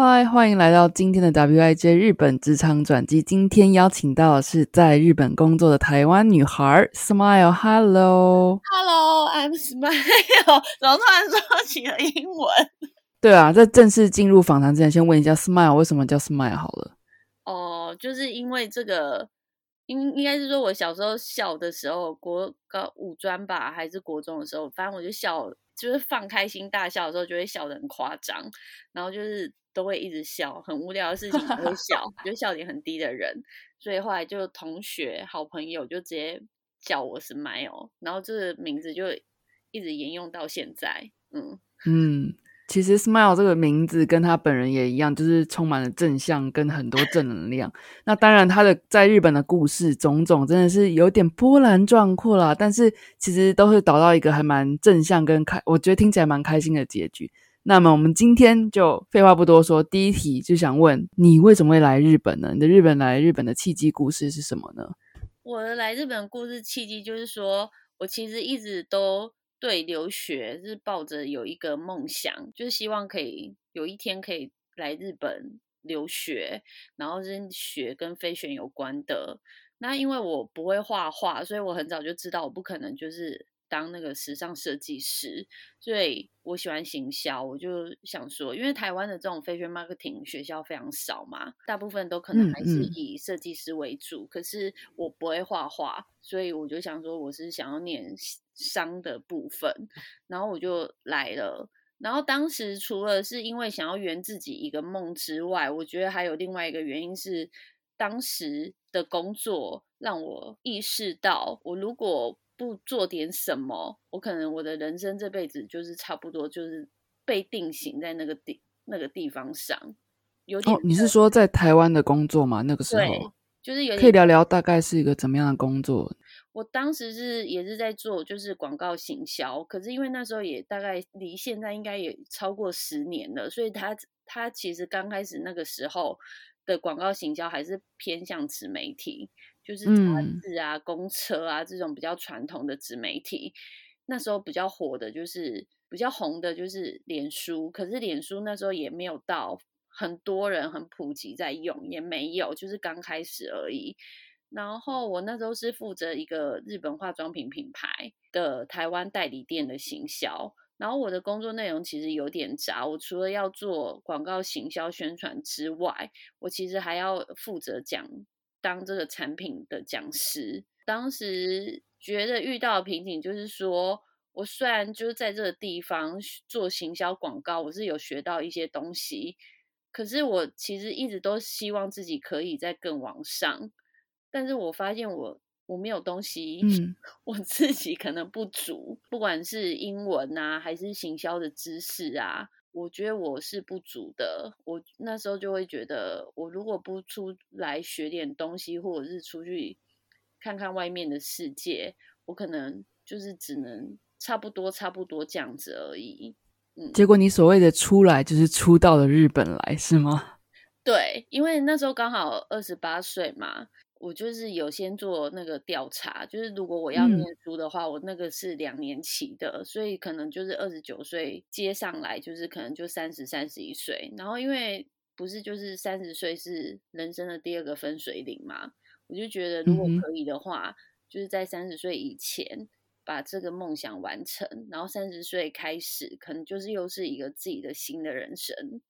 嗨，欢迎来到今天的 WIJ 日本职场转机。今天邀请到的是在日本工作的台湾女孩 Smile。Hello，Hello，I'm Smile。怎么突然说起了英文？对啊，在正式进入访谈之前，先问一下 Smile 为什么叫 Smile 好了。哦，就是因为这个，应应该是说我小时候小的时候，国高五专吧，还是国中的时候，反正我就笑，就是放开心大笑的时候，就会笑得很夸张，然后就是。都会一直笑，很无聊的事情都会笑，就笑点很低的人，所以后来就同学、好朋友就直接叫我 Smile，然后这个名字就一直沿用到现在。嗯嗯，其实 Smile 这个名字跟他本人也一样，就是充满了正向跟很多正能量。那当然，他的在日本的故事种种真的是有点波澜壮阔啦，但是其实都是导到一个还蛮正向跟开，我觉得听起来蛮开心的结局。那么我们今天就废话不多说，第一题就想问你为什么会来日本呢？你的日本来日本的契机故事是什么呢？我的来日本故事契机就是说，我其实一直都对留学是抱着有一个梦想，就是希望可以有一天可以来日本留学，然后是学跟飞选有关的。那因为我不会画画，所以我很早就知道我不可能就是。当那个时尚设计师，所以我喜欢行销，我就想说，因为台湾的这种 fashion marketing 学校非常少嘛，大部分都可能还是以设计师为主。可是我不会画画，所以我就想说，我是想要念商的部分，然后我就来了。然后当时除了是因为想要圆自己一个梦之外，我觉得还有另外一个原因是，当时的工作让我意识到，我如果不做点什么，我可能我的人生这辈子就是差不多就是被定型在那个地那个地方上。有点，你是说在台湾的工作吗？那个时候就是有可以聊聊大概是一个怎么样的工作？我当时是也是在做就是广告行销，可是因为那时候也大概离现在应该也超过十年了，所以他他其实刚开始那个时候的广告行销还是偏向纸媒体。就是杂志啊、公车啊这种比较传统的纸媒体，那时候比较火的，就是比较红的，就是脸书。可是脸书那时候也没有到很多人很普及在用，也没有，就是刚开始而已。然后我那时候是负责一个日本化妆品品牌的台湾代理店的行销，然后我的工作内容其实有点杂。我除了要做广告行销宣传之外，我其实还要负责讲。当这个产品的讲师，当时觉得遇到的瓶颈就是说，我虽然就是在这个地方做行销广告，我是有学到一些东西，可是我其实一直都希望自己可以再更往上，但是我发现我我没有东西，嗯，我自己可能不足，不管是英文啊，还是行销的知识啊。我觉得我是不足的，我那时候就会觉得，我如果不出来学点东西，或者是出去看看外面的世界，我可能就是只能差不多差不多这样子而已。嗯，结果你所谓的出来，就是出到了日本来，是吗？对，因为那时候刚好二十八岁嘛。我就是有先做那个调查，就是如果我要念书的话，我那个是两年期的，所以可能就是二十九岁接上来，就是可能就三十三十一岁。然后因为不是就是三十岁是人生的第二个分水岭嘛，我就觉得如果可以的话，就是在三十岁以前把这个梦想完成，然后三十岁开始，可能就是又是一个自己的新的人生。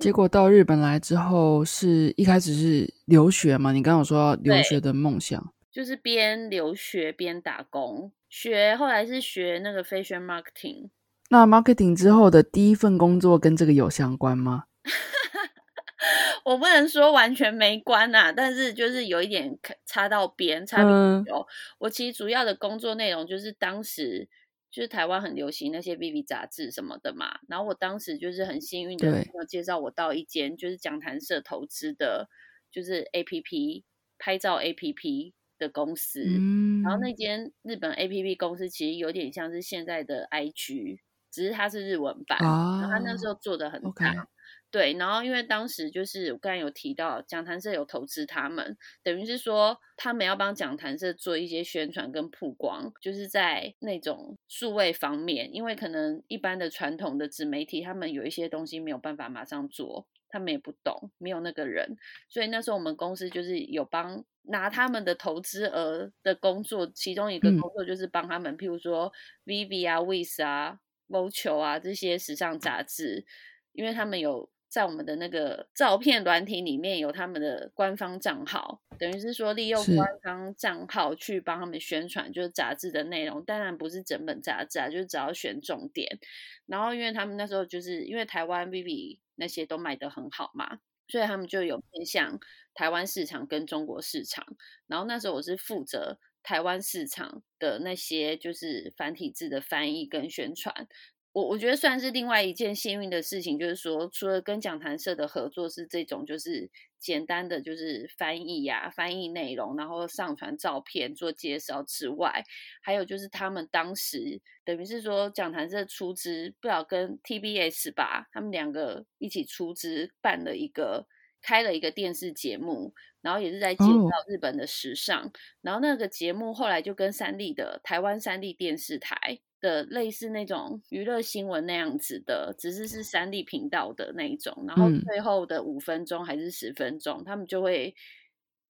结果到日本来之后，是一开始是留学嘛？你刚刚说留学的梦想，就是边留学边打工学，后来是学那个 fashion marketing。那 marketing 之后的第一份工作跟这个有相关吗？我不能说完全没关啊，但是就是有一点插到边，差别有。我其实主要的工作内容就是当时就是台湾很流行那些 Viv 杂志什么的嘛。然后我当时就是很幸运的朋友介绍我到一间就是讲谈社投资的，就是 A P P 拍照 A P P 的公司。嗯，然后那间日本 A P P 公司其实有点像是现在的 I G，只是它是日文版。然后他那时候做的很大。对，然后因为当时就是我刚才有提到，讲坛社有投资他们，等于是说他们要帮讲坛社做一些宣传跟曝光，就是在那种数位方面，因为可能一般的传统的纸媒体，他们有一些东西没有办法马上做，他们也不懂，没有那个人，所以那时候我们公司就是有帮拿他们的投资额的工作，其中一个工作就是帮他们，譬如说 Viv 啊、Wiz 啊、某球啊这些时尚杂志，因为他们有。在我们的那个照片软体里面有他们的官方账号，等于是说利用官方账号去帮他们宣传，就是杂志的内容。当然不是整本杂志啊，就是只要选重点。然后因为他们那时候就是因为台湾 Viv 那些都卖得很好嘛，所以他们就有偏向台湾市场跟中国市场。然后那时候我是负责台湾市场的那些就是繁体字的翻译跟宣传。我我觉得算是另外一件幸运的事情，就是说，除了跟讲坛社的合作是这种，就是简单的就是翻译呀、翻译内容，然后上传照片做介绍之外，还有就是他们当时等于是说讲坛社出资，不知道跟 TBS 吧，他们两个一起出资办了一个开了一个电视节目，然后也是在介绍日本的时尚，然后那个节目后来就跟三立的台湾三立电视台。的类似那种娱乐新闻那样子的，只是是三 D 频道的那一种，然后最后的五分钟还是十分钟，他们就会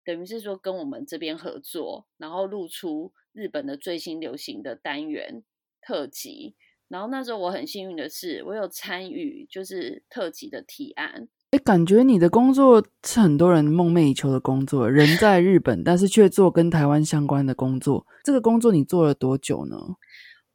等于是说跟我们这边合作，然后露出日本的最新流行的单元特辑。然后那时候我很幸运的是，我有参与就是特辑的提案。哎，感觉你的工作是很多人梦寐以求的工作，人在日本，但是却做跟台湾相关的工作。这个工作你做了多久呢？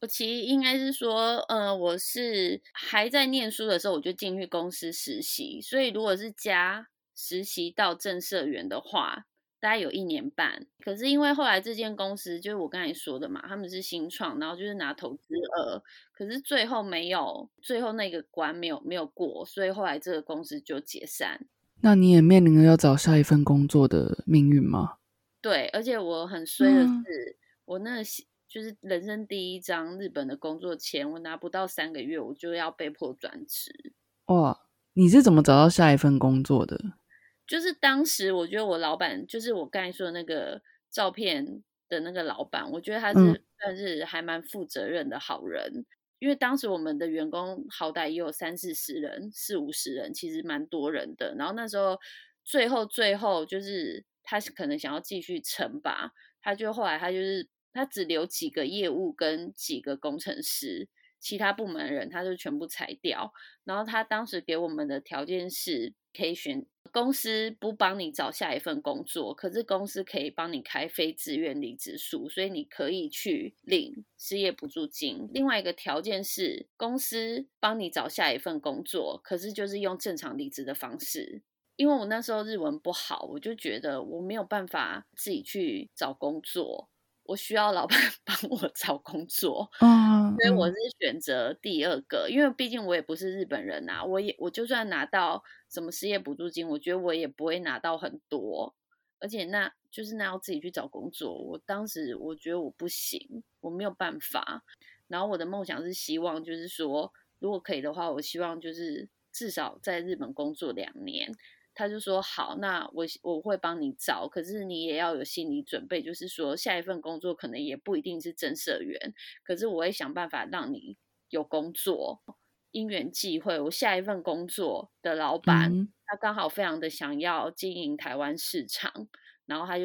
我其实应该是说，呃，我是还在念书的时候，我就进去公司实习，所以如果是加实习到正社员的话，大概有一年半。可是因为后来这间公司就是我刚才说的嘛，他们是新创，然后就是拿投资额，可是最后没有，最后那个关没有没有过，所以后来这个公司就解散。那你也面临了要找下一份工作的命运吗？对，而且我很衰的是，我那。就是人生第一张日本的工作签，我拿不到三个月，我就要被迫转职。哇，你是怎么找到下一份工作的？就是当时我觉得我老板，就是我刚才说的那个照片的那个老板，我觉得他是算是还蛮负责任的好人。因为当时我们的员工好歹也有三四十人、四五十人，其实蛮多人的。然后那时候最后最后就是他可能想要继续撑吧，他就后来他就是。他只留几个业务跟几个工程师，其他部门人他就全部裁掉。然后他当时给我们的条件是，可以选公司不帮你找下一份工作，可是公司可以帮你开非自愿离职书，所以你可以去领失业补助金。另外一个条件是，公司帮你找下一份工作，可是就是用正常离职的方式。因为我那时候日文不好，我就觉得我没有办法自己去找工作。我需要老板 帮我找工作，所以我是选择第二个，因为毕竟我也不是日本人啊，我也我就算拿到什么失业补助金，我觉得我也不会拿到很多，而且那就是那要自己去找工作，我当时我觉得我不行，我没有办法。然后我的梦想是希望就是说，如果可以的话，我希望就是至少在日本工作两年。他就说好，那我我会帮你找，可是你也要有心理准备，就是说下一份工作可能也不一定是正社员，可是我会想办法让你有工作。因缘际会，我下一份工作的老板他刚好非常的想要经营台湾市场，然后他就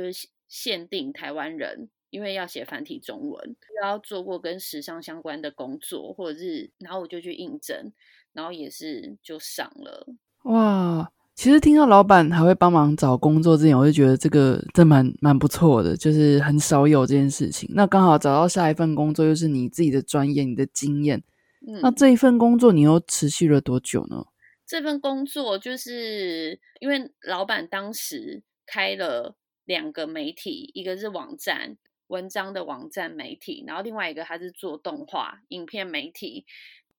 限定台湾人，因为要写繁体中文，要做过跟时尚相关的工作，或者是然后我就去应征，然后也是就上了。哇！其实听到老板还会帮忙找工作之前，我就觉得这个真蛮蛮不错的，就是很少有这件事情。那刚好找到下一份工作，又是你自己的专业、你的经验。嗯，那这一份工作你又持续了多久呢？这份工作就是因为老板当时开了两个媒体，一个是网站。文章的网站媒体，然后另外一个他是做动画影片媒体。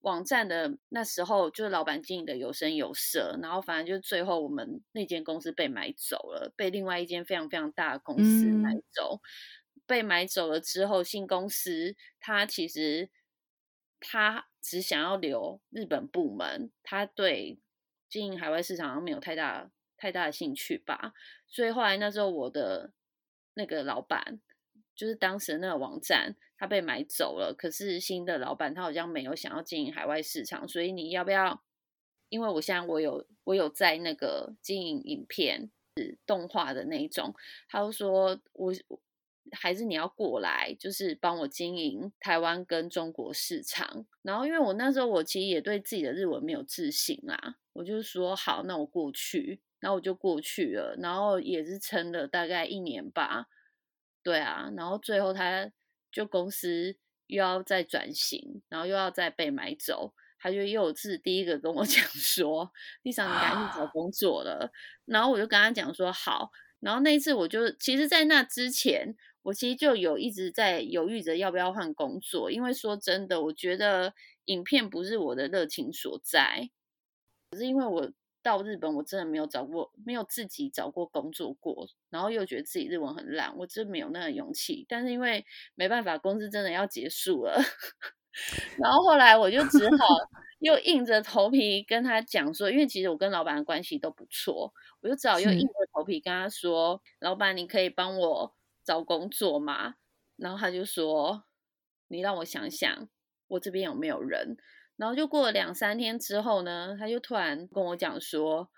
网站的那时候就是老板经营的有声有色，然后反正就是最后我们那间公司被买走了，被另外一间非常非常大的公司买走。被买走了之后，新公司他其实他只想要留日本部门，他对经营海外市场没有太大太大的兴趣吧。所以后来那时候我的那个老板。就是当时那个网站，他被买走了。可是新的老板他好像没有想要经营海外市场，所以你要不要？因为我现在我有我有在那个经营影片、动画的那一种，他就说我还是你要过来，就是帮我经营台湾跟中国市场。然后因为我那时候我其实也对自己的日文没有自信啦，我就说好，那我过去，然后我就过去了，然后也是撑了大概一年吧。对啊，然后最后他就公司又要再转型，然后又要再被买走，他就又是第一个跟我 讲说：“丽莎，你赶紧找工作了。”然后我就跟他讲说：“好。”然后那一次我就其实，在那之前，我其实就有一直在犹豫着要不要换工作，因为说真的，我觉得影片不是我的热情所在，可是因为我。到日本，我真的没有找过，没有自己找过工作过，然后又觉得自己日文很烂，我真没有那个勇气。但是因为没办法，公司真的要结束了，然后后来我就只好 又硬着头皮跟他讲说，因为其实我跟老板的关系都不错，我就只好又硬着头皮跟他说，老板，你可以帮我找工作吗？然后他就说，你让我想想，我这边有没有人。然后就过了两三天之后呢，他就突然跟我讲说：“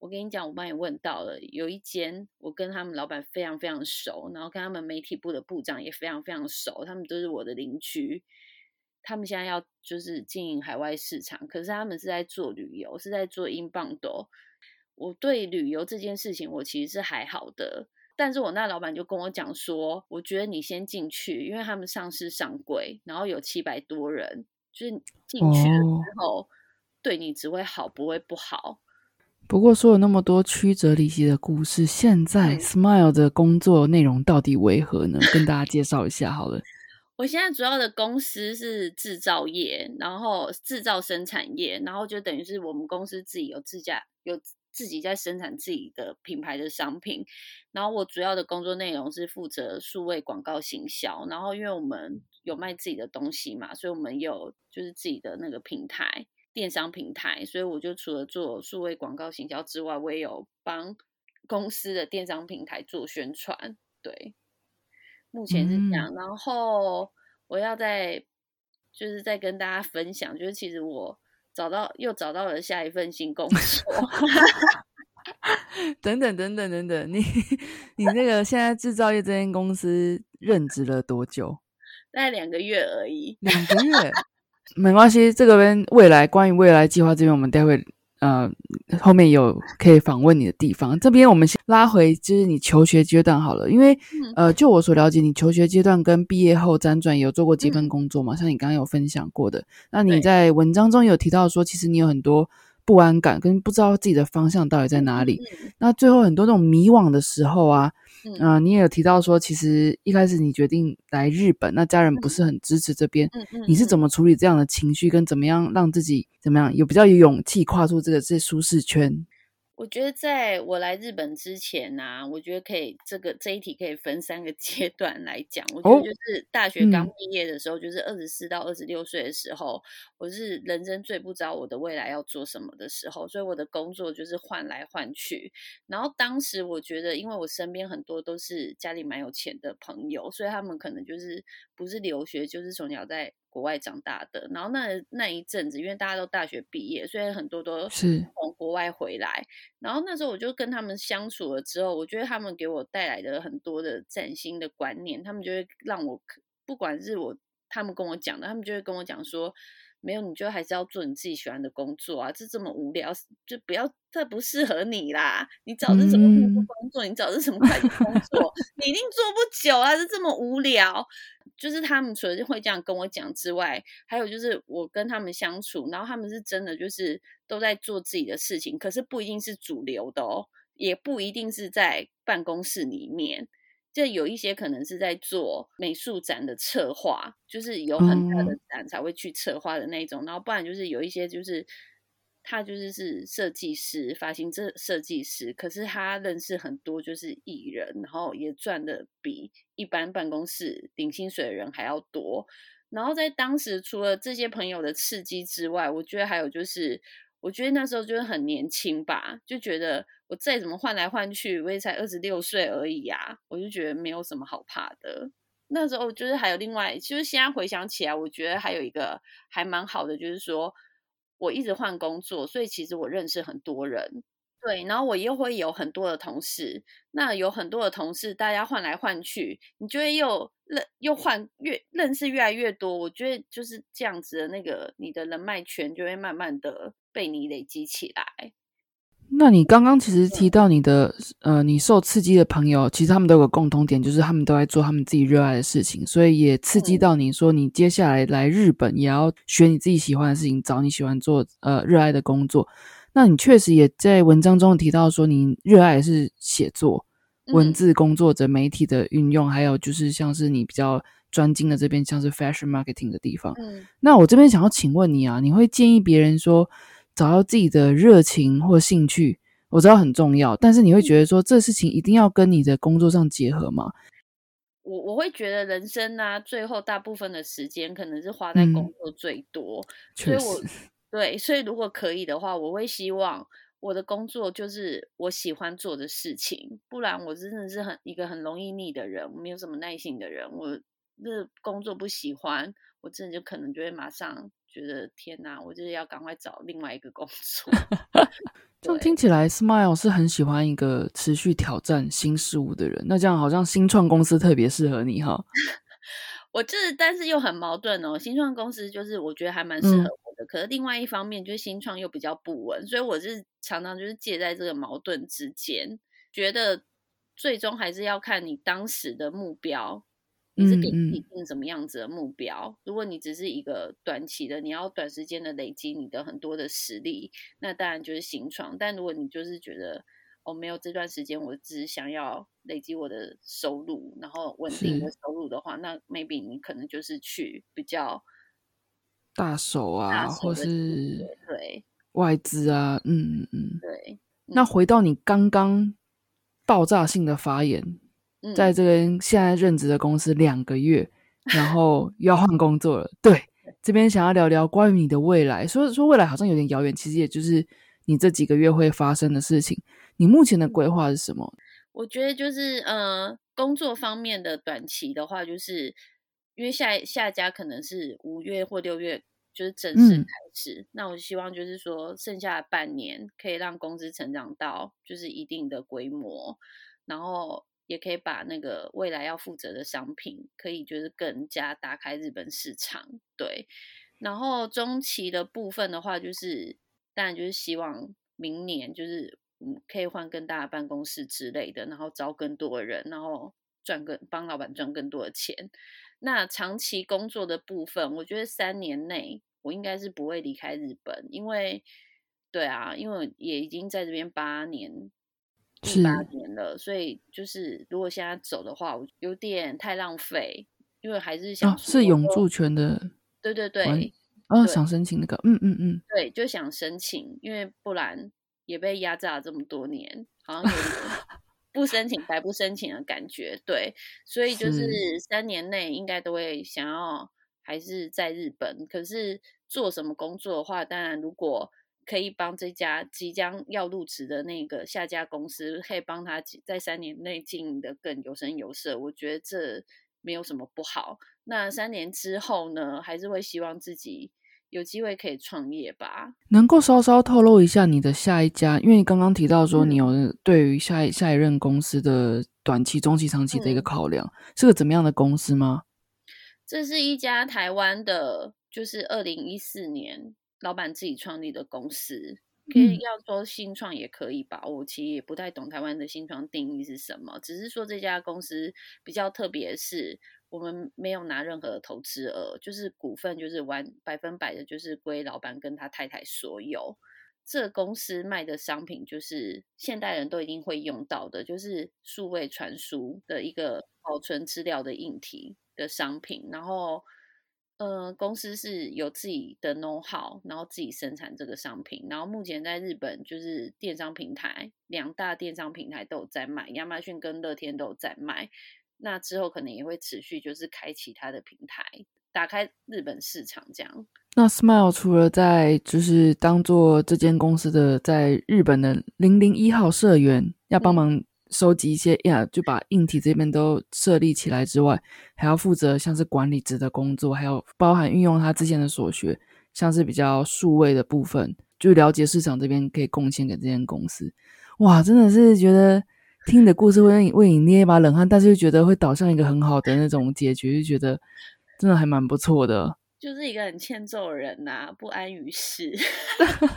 我跟你讲，我帮你问到了，有一间我跟他们老板非常非常熟，然后跟他们媒体部的部长也非常非常熟，他们都是我的邻居。他们现在要就是经营海外市场，可是他们是在做旅游，是在做英镑的。我对旅游这件事情，我其实是还好的，但是我那老板就跟我讲说，我觉得你先进去，因为他们上市上柜，然后有七百多人。”就是进去了之后，对你只会好，不会不好。不过说了那么多曲折离奇的故事，现在 Smile 的工作内容到底为何呢？跟大家介绍一下好了。我现在主要的公司是制造业，然后制造生产业，然后就等于是我们公司自己有自家有自己在生产自己的品牌的商品。然后我主要的工作内容是负责数位广告行销，然后因为我们。有卖自己的东西嘛？所以我们有就是自己的那个平台，电商平台。所以我就除了做数位广告行销之外，我也有帮公司的电商平台做宣传。对，目前是这样。然后我要再就是再跟大家分享，就是其实我找到又找到了下一份新工作。等等等等等等，你 你那个现在制造业这间公司任职了多久？大概两个月而已，两个月没关系。这个边未来关于未来计划这边，我们待会呃后面有可以访问你的地方。这边我们先拉回就是你求学阶段好了，因为呃就我所了解，你求学阶段跟毕业后辗转有做过几份工作嘛？像你刚刚有分享过的，那你在文章中有提到说，其实你有很多不安感跟不知道自己的方向到底在哪里。那最后很多那种迷惘的时候啊。嗯，你也有提到说，其实一开始你决定来日本，那家人不是很支持这边，嗯嗯，你是怎么处理这样的情绪，跟怎么样让自己怎么样有比较有勇气跨出这个这舒适圈？我觉得在我来日本之前呢，我觉得可以这个这一题可以分三个 阶段来讲。我觉得就是大学刚毕业的时候，就是二十四到二十六岁的时候，我是人生最不知道我的未来要做什么的时候，所以我的工作就是换来换去。然后当时我觉得，因为我身边很多都是家里蛮有钱的朋友，所以他们可能就是不是留学，就是从小在。国外长大的，然后那那一阵子，因为大家都大学毕业，所以很多都是从国外回来。然后那时候我就跟他们相处了之后，我觉得他们给我带来的很多的崭新的观念，他们就会让我不管是我他们跟我讲的，他们就会跟我讲说。没有，你就还是要做你自己喜欢的工作啊！这这么无聊，就不要，这不适合你啦。你找的什么工作？你找的什么快递工作？你一定做不久啊！这这么无聊。就是他们除了会这样跟我讲之外，还有就是我跟他们相处，然后他们是真的就是都在做自己的事情，可是不一定是主流的哦，也不一定是在办公室里面。这有一些可能是在做美术展的策划，就是有很大的展才会去策划的那种，然后不然就是有一些就是他就是是设计师，发型这设计师，可是他认识很多就是艺人，然后也赚的比一般办公室领薪水的人还要多。然后在当时，除了这些朋友的刺激之外，我觉得还有就是。我觉得那时候就是很年轻吧，就觉得我再怎么换来换去，我也才二十六岁而已呀，我就觉得没有什么好怕的。那时候就是还有另外，就是现在回想起来，我觉得还有一个还蛮好的，就是说我一直换工作，所以其实我认识很多人。对，然后我又会有很多的同事，那有很多的同事，大家换来换去，你就会又认又换越认识越来越多。我觉得就是这样子的那个你的人脉圈就会慢慢的被你累积起来。那你刚刚其实提到你的呃，你受刺激的朋友，其实他们都有个共同点，就是他们都在做他们自己热爱的事情，所以也刺激到你说你接下来来日本也要学你自己喜欢的事情，找你喜欢做呃热爱的工作。那你确实也在文章中提到说，你热爱是写作、文字工作者、媒体的运用，还有就是像是你比较专精的这边，像是 fashion marketing 的地方。嗯，那我这边想要请问你啊，你会建议别人说找到自己的热情或兴趣，我知道很重要，但是你会觉得说这事情一定要跟你的工作上结合吗？我我会觉得人生呢，最后大部分的时间可能是花在工作最多，所以我。对，所以如果可以的话，我会希望我的工作就是我喜欢做的事情，不然我真的是很一个很容易腻的人，没有什么耐心的人。我这工作不喜欢，我真的就可能就会马上觉得天哪，我就是要赶快找另外一个工作。这样听起来，Smile 是很喜欢一个持续挑战新事物的人。那这样好像新创公司特别适合你哈。我这但是又很矛盾哦，新创公司就是我觉得还蛮适合我的，可是另外一方面就是新创又比较不稳，所以我是常常就是介在这个矛盾之间，觉得最终还是要看你当时的目标，你是给自己定什么样子的目标。如果你只是一个短期的，你要短时间的累积你的很多的实力，那当然就是新创。但如果你就是觉得，我没有这段时间，我只想要累积我的收入，然后稳定的收入的话，那 maybe 你可能就是去比较大手啊，或是对外资啊，嗯嗯嗯，对。那回到你刚刚爆炸性的发言，在这边现在任职的公司两个月，然后要换工作了，对，这边想要聊聊关于你的未来，说说未来好像有点遥远，其实也就是你这几个月会发生的事情。你目前的规划是什么？我觉得就是呃，工作方面的短期的话，就是因为下下家可能是五月或六月就是正式开始，那我希望就是说剩下半年可以让公司成长到就是一定的规模，然后也可以把那个未来要负责的商品可以就是更加打开日本市场。对，然后中期的部分的话，就是当然就是希望明年就是。嗯，可以换更大的办公室之类的，然后招更多的人，然后赚更帮老板赚更多的钱。那长期工作的部分，我觉得三年内我应该是不会离开日本，因为对啊，因为也已经在这边八年，第八年了，所以就是如果现在走的话，我有点太浪费，因为还是想是永住权的，对对对，哦，想申请那个，嗯嗯嗯，对，就想申请，因为不然。也被压榨了这么多年，好像有不申请白不申请的感觉。对，所以就是三年内应该都会想要还是在日本。可是做什么工作的话，当然如果可以帮这家即将要入职的那个下家公司，可以帮他在三年内经营的更有声有色，我觉得这没有什么不好。那三年之后呢，还是会希望自己。有机会可以创业吧？能够稍稍透露一下你的下一家？因为你刚刚提到说你有对于下一下一任公司的短期、中期、长期的一个考量，是个怎么样的公司吗？这是一家台湾的，就是二零一四年老板自己创立的公司，可以要说新创也可以吧。我其实也不太懂台湾的新创定义是什么，只是说这家公司比较特别，是。我们没有拿任何投资额，就是股份，就是完百分百的，就是归老板跟他太太所有。这公司卖的商品就是现代人都一定会用到的，就是数位传输的一个保存资料的硬体的商品。然后，呃，公司是有自己的 know how，然后自己生产这个商品。然后目前在日本就是电商平台，两大电商平台都有在卖，亚马逊跟乐天都有在卖。那之后可能也会持续就是开启它的平台。打开日本市场，这样。那 Smile 除了在就是当做这间公司的在日本的零零一号社员，要帮忙收集一些呀，就把硬体这边都设立起来之外，还要负责像是管理职的工作，还有包含运用他之前的所学，像是比较数位的部分，就了解市场这边可以贡献给这间公司。哇，真的是觉得听你的故事会为你捏一把冷汗，但是又觉得会导向一个很好的那种解决，就觉得。真的还蛮不错的，就是一个很欠揍的人呐，不安于世。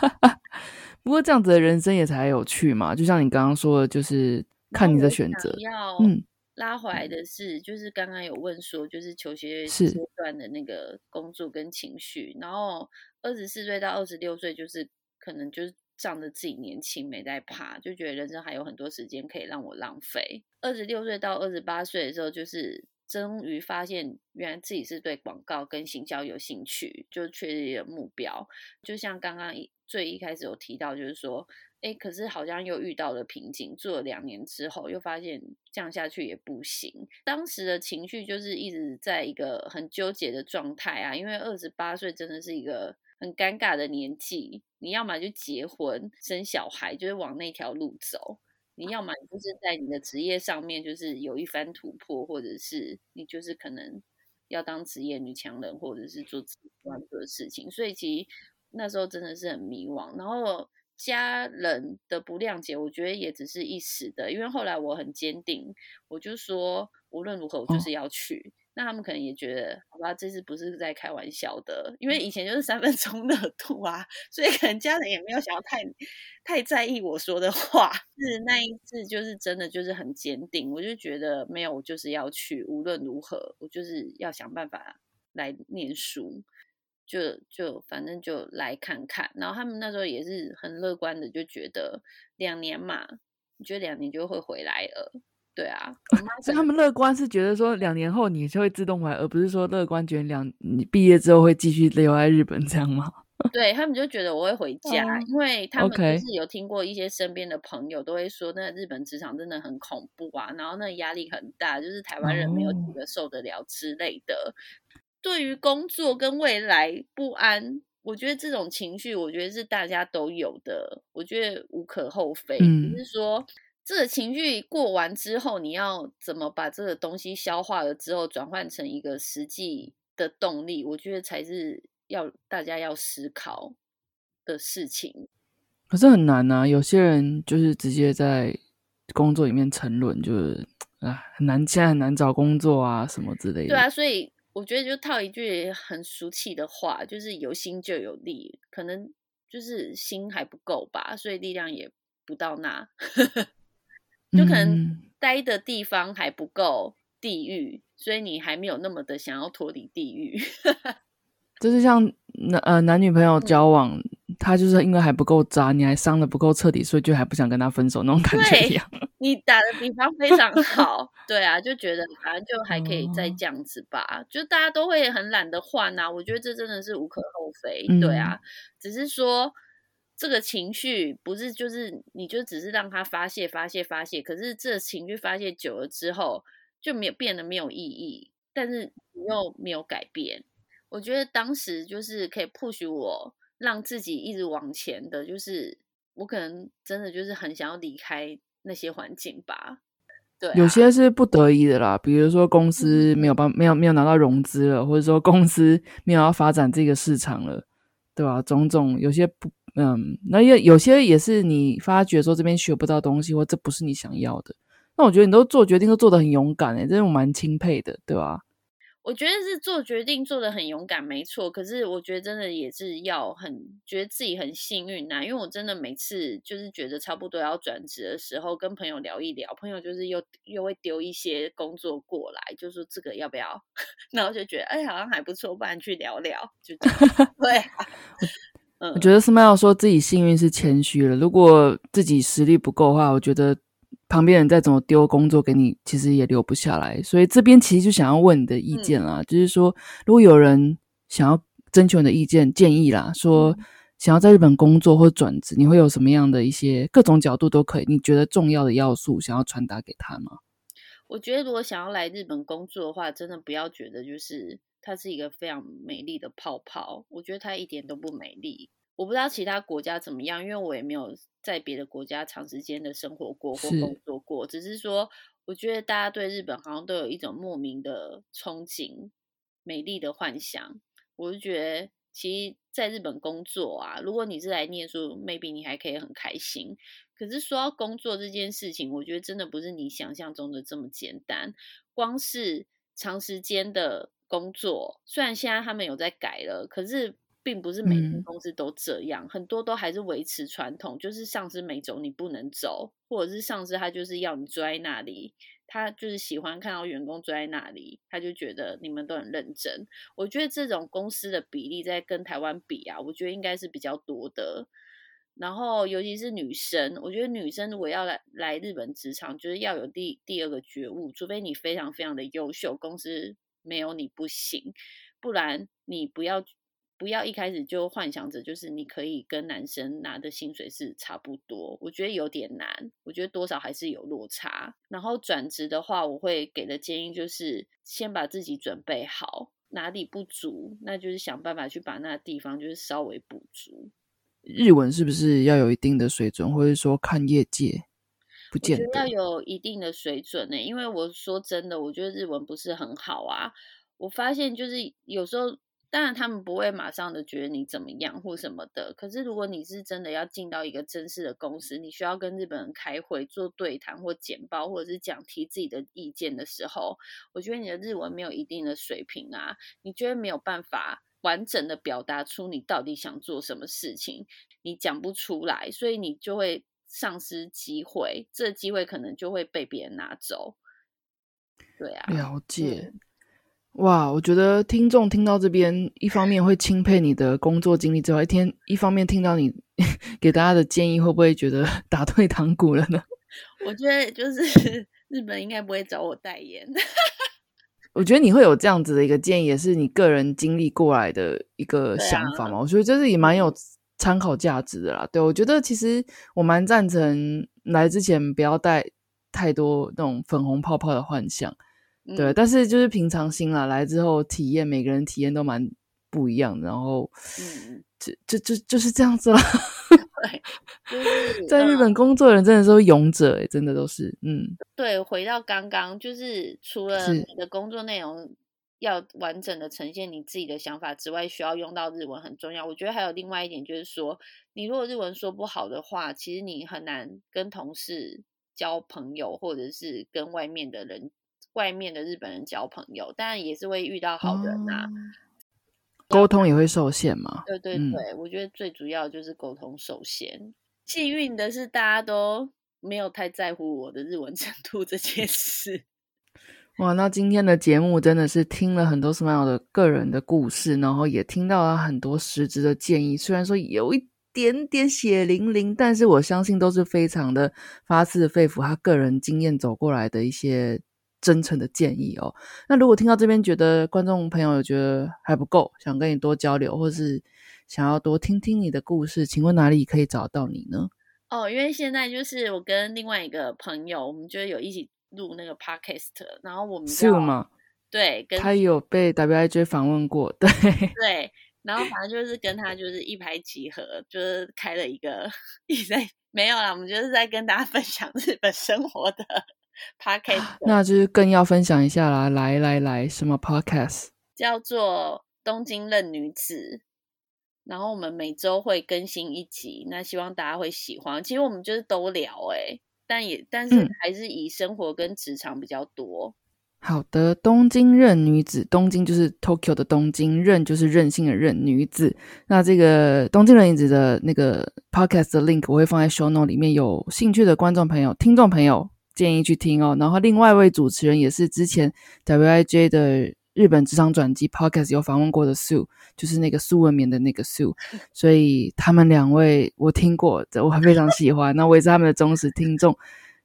不过这样子的人生也才有趣嘛，就像你刚刚说的，就是看你的选择。要嗯拉回来的是，就是刚刚有问说，就是求学阶段的那个工作跟情绪，然后二十四岁到二十六岁，就是可能就是仗着自己年轻没在怕，就觉得人生还有很多时间可以让我浪费。二十六岁到二十八岁的时候，就是。终于发现，原来自己是对广告跟行销有兴趣，就确立了目标。就像刚刚最一开始有提到，就是说，哎，可是好像又遇到了瓶颈。做了两年之后，又发现这样下去也不行。当时的情绪就是一直在一个很纠结的状态啊，因为二十八岁真的是一个很尴尬的年纪。你要么就结婚生小孩，就是往那条路走。你要么就是在你的职业上面就是有一番突破，或者是你就是可能要当职业女强人，或者是做自己喜欢做的事情。所以其实那时候真的是很迷惘。然后家人的不谅解，我觉得也只是一时的，因为后来我很坚定，我就说无论如何我就是要去。那他们可能也觉得，好吧，这次不是在开玩笑的，因为以前就是三分钟热度啊，所以可能家人也没有想要太太在意我说的话。是那一次，就是真的就是很坚定，我就觉得没有，我就是要去，无论如何，我就是要想办法来念书，就就反正就来看看。然后他们那时候也是很乐观的，就觉得两年嘛，你觉得两年就会回来了。对啊，所以他们乐观是觉得说两年后你就会自动回来，而不是说乐观觉得两你毕业之后会继续留在日本这样吗？对他们就觉得我会回家，因为他们就是有听过一些身边的朋友都会说，那日本职场真的很恐怖啊，然后那压力很大，就是台湾人没有几个受得了之类的。对于工作跟未来不安，我觉得这种情绪，我觉得是大家都有的，我觉得无可厚非，只是说。这个情绪过完之后，你要怎么把这个东西消化了之后，转换成一个实际的动力？我觉得才是要大家要思考的事情。可是很难啊，有些人就是直接在工作里面沉沦，就是啊，很难，现在很难找工作啊，什么之类的。对啊，所以我觉得就套一句很俗气的话，就是有心就有力，可能就是心还不够吧，所以力量也不到那。就可能待的地方还不够地狱，所以你还没有那么的想要脱离地狱。就是像男呃男女朋友交往，他就是因为还不够渣，你还伤的不够彻底，所以就还不想跟他分手那种感觉一样。你打的比方非常 好，对啊，就觉得反正就还可以再这样子吧。就大家都会很懒得换啊，我觉得这真的是无可厚非，对啊，只是说。这个情绪不是就是你就只是让他发泄发泄发泄，可是这情绪发泄久了之后就没有变得没有意义，但是又没有改变。我觉得当时就是可以 push 我让自己一直往前的，就是我可能真的就是很想要离开那些环境吧。对，有些是不得已的啦，比如说公司没有办没有没有拿到融资了，或者说公司没有要发展这个市场了，对吧？种种有些不。嗯，那也有些也是你发觉说这边学不到东西，或这不是你想要的。那我觉得你都做决定都做得很勇敢诶，这种蛮钦佩的，对吧？我觉得是做决定做的很勇敢，没错。可是我觉得真的也是要很觉得自己很幸运呐，因为我真的每次就是觉得差不多要转职的时候，跟朋友聊一聊，朋友就是又又会丢一些工作过来，就说这个要不要？然后就觉得哎，好像还不错，不然去聊聊，就 对。嗯，我觉得 Smile 说自己幸运是谦虚了，如果自己实力不够的话，我觉得旁边人再怎么丢工作给你，其实也留不下来。所以这边其实就想要问你的意见啦，就是说，如果有人想要征求你的意见建议啦，说想要在日本工作或转职，你会有什么样的一些各种角度都可以？你觉得重要的要素想要传达给他吗？我觉得如果想要来日本工作的话，真的不要觉得就是它是一个非常美丽的泡泡。我觉得它一点都不美丽。我不知道其他国家怎么样，因为我也没有在别的国家长时间的生活过或工作过。只是说，我觉得大家对日本好像都有一种莫名的憧憬、美丽的幻想。我就觉得，其实在日本工作啊，如果你是来念书，maybe 你还可以很开心。可是说到工作这件事情，我觉得真的不是你想象中的这么简单。光是长时间的工作，虽然现在他们有在改了，可是并不是每间公司都这样，很多都还是维持传统，就是上司没走你不能走，或者是上司他就是要你坐在那里，他就是喜欢看到员工坐在那里，他就觉得你们都很认真。我觉得这种公司的比例在跟台湾比啊，我觉得应该是比较多的。然后，尤其是女生，我觉得女生如果要来来日本职场，就是要有第第二个觉悟，除非你非常非常的优秀，公司没有你不行，不然你不要不要一开始就幻想着就是你可以跟男生拿的薪水是差不多，我觉得有点难，我觉得多少还是有落差。然后转职的话，我会给的建议就是先把自己准备好，哪里不足，那就是想办法去把那地方就是稍微补足。日文是不是要有一定的水准，或者说看业界？不见得要有一定的水准呢。因为我说真的，我觉得日文不是很好啊。我发现就是有时候，当然他们不会马上的觉得你怎么样或什么的。可是如果你是真的要进到一个正式的公司，你需要跟日本人开会、做对谈或简报，或者是讲提自己的意见的时候，我觉得你的日文没有一定的水平啊，你觉得没有办法。完整的表达出你到底想做什么事情，你讲不出来，所以你就会丧失机会，这机会可能就会被别人拿走。对啊，了解。哇，我觉得听众听到这边，一方面会钦佩你的工作经历之外，一天一方面听到你 给大家的建议，会不会觉得 打退堂鼓了呢？我觉得就是日本应该不会找我代言。我觉得你会有这样子的一个建议，也是你个人经历过来的一个想法嘛？我觉得这是也蛮有参考价值的啦。对我觉得其实我蛮赞成来之前不要带太多那种粉红泡泡的幻想，对。但是就是平常心啦，来之后体验，每个人体验都蛮不一样。然后，嗯，就就就就是这样子啦。对，在日本工作的人真的是勇者哎，真的都是嗯。对，回到刚刚，就是除了你的工作内容要完整的呈现你自己的想法之外，需要用到日文很重要。我觉得还有另外一点就是说，你如果日文说不好的话，其实你很难跟同事交朋友，或者是跟外面的人、外面的日本人交朋友。当然也是会遇到好人呐。沟通也会受限嘛？对对对，我觉得最主要就是沟通受限。幸运的是，大家都没有太在乎我的日文程度这件事。哇，那今天的节目真的是听了很多 Smile 的个人的故事，然后也听到了很多实质的建议。虽然说有一点点血淋淋，但是我相信都是非常的发自肺腑，他个人经验走过来的一些。真诚的建议哦。那如果听到这边觉得观众朋友觉得还不够，想跟你多交流，或是想要多听听你的故事，请问哪里可以找到你呢？哦，因为现在就是我跟另外一个朋友，我们就有一起录那个 podcast，然后我们是吗？对，他有被 WIJ 访问过，对对，然后反正就是跟他就是一拍即合，就是开了一个 一直在没有啦，我们就是在跟大家分享日本生活的。Podcast，那就是更要分享一下啦！来来来，什么 Podcast？叫做《东京任女子》，然后我们每周会更新一集，那希望大家会喜欢。其实我们就是都聊，哎，但也但是还是以生活跟职场比较多。好的，《东京任女子》，东京就是 Tokyo 的东京，任就是任性的任，女子。那这个《东京任女子》的那个 Podcast 的 link 我会放在 Show Note 里面，有兴趣的观众朋友、听众朋友。建议去听哦，然后另外一位主持人也是之前 WIJ 的日本职场转机 Podcast 有访问过的 Sue，就是那个苏文棉的那个 Sue，所以他们两位我听过，我非常喜欢，那我也是他们的忠实听众。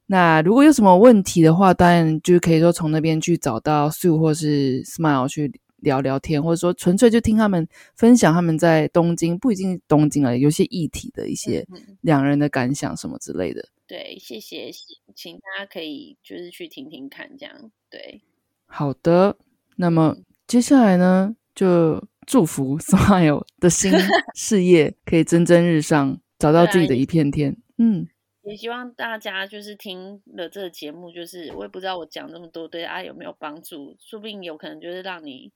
那如果有什么问题的话，当然就是可以说从那边去找到 Sue 或是 Smile 去聊聊天，或者说纯粹就听他们分享他们在东京不一定东京啊，有些议题的一些两人的感想什么之类的。对，谢谢，请大家可以就是去听听看，这样对。好的，那么接下来呢，就祝福 Smile 的新 事业可以蒸蒸日上，找到自己的一片天。嗯，也希望大家就是听了这个节目，就是我也不知道我讲那么多对大家有没有帮助，说不定有可能就是让你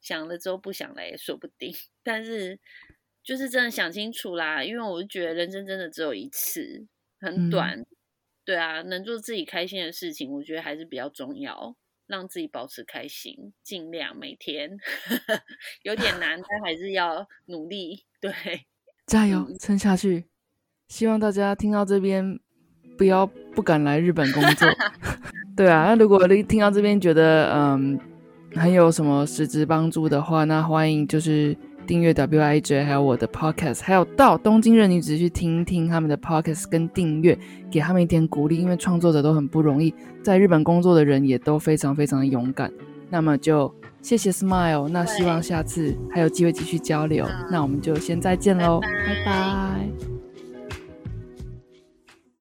想了之后不想了也说不定。但是就是真的想清楚啦，因为我就觉得人生真的只有一次。很短，对啊，能做自己开心的事情，我觉得还是比较重要，让自己保持开心，尽量每天 有点难，但还是要努力，对，加油，撑下去。希望大家听到这边不要不敢来日本工作，对啊，那如果你听到这边觉得嗯很有什么实质帮助的话，那欢迎就是。订阅 WIJ，还有我的 Podcast，还有到东京热女子去听听他们的 Podcast，跟订阅，给他们一点鼓励，因为创作者都很不容易，在日本工作的人也都非常非常的勇敢。那么就谢谢 Smile，那希望下次还有机会继续交流。那我们就先再见喽，拜拜。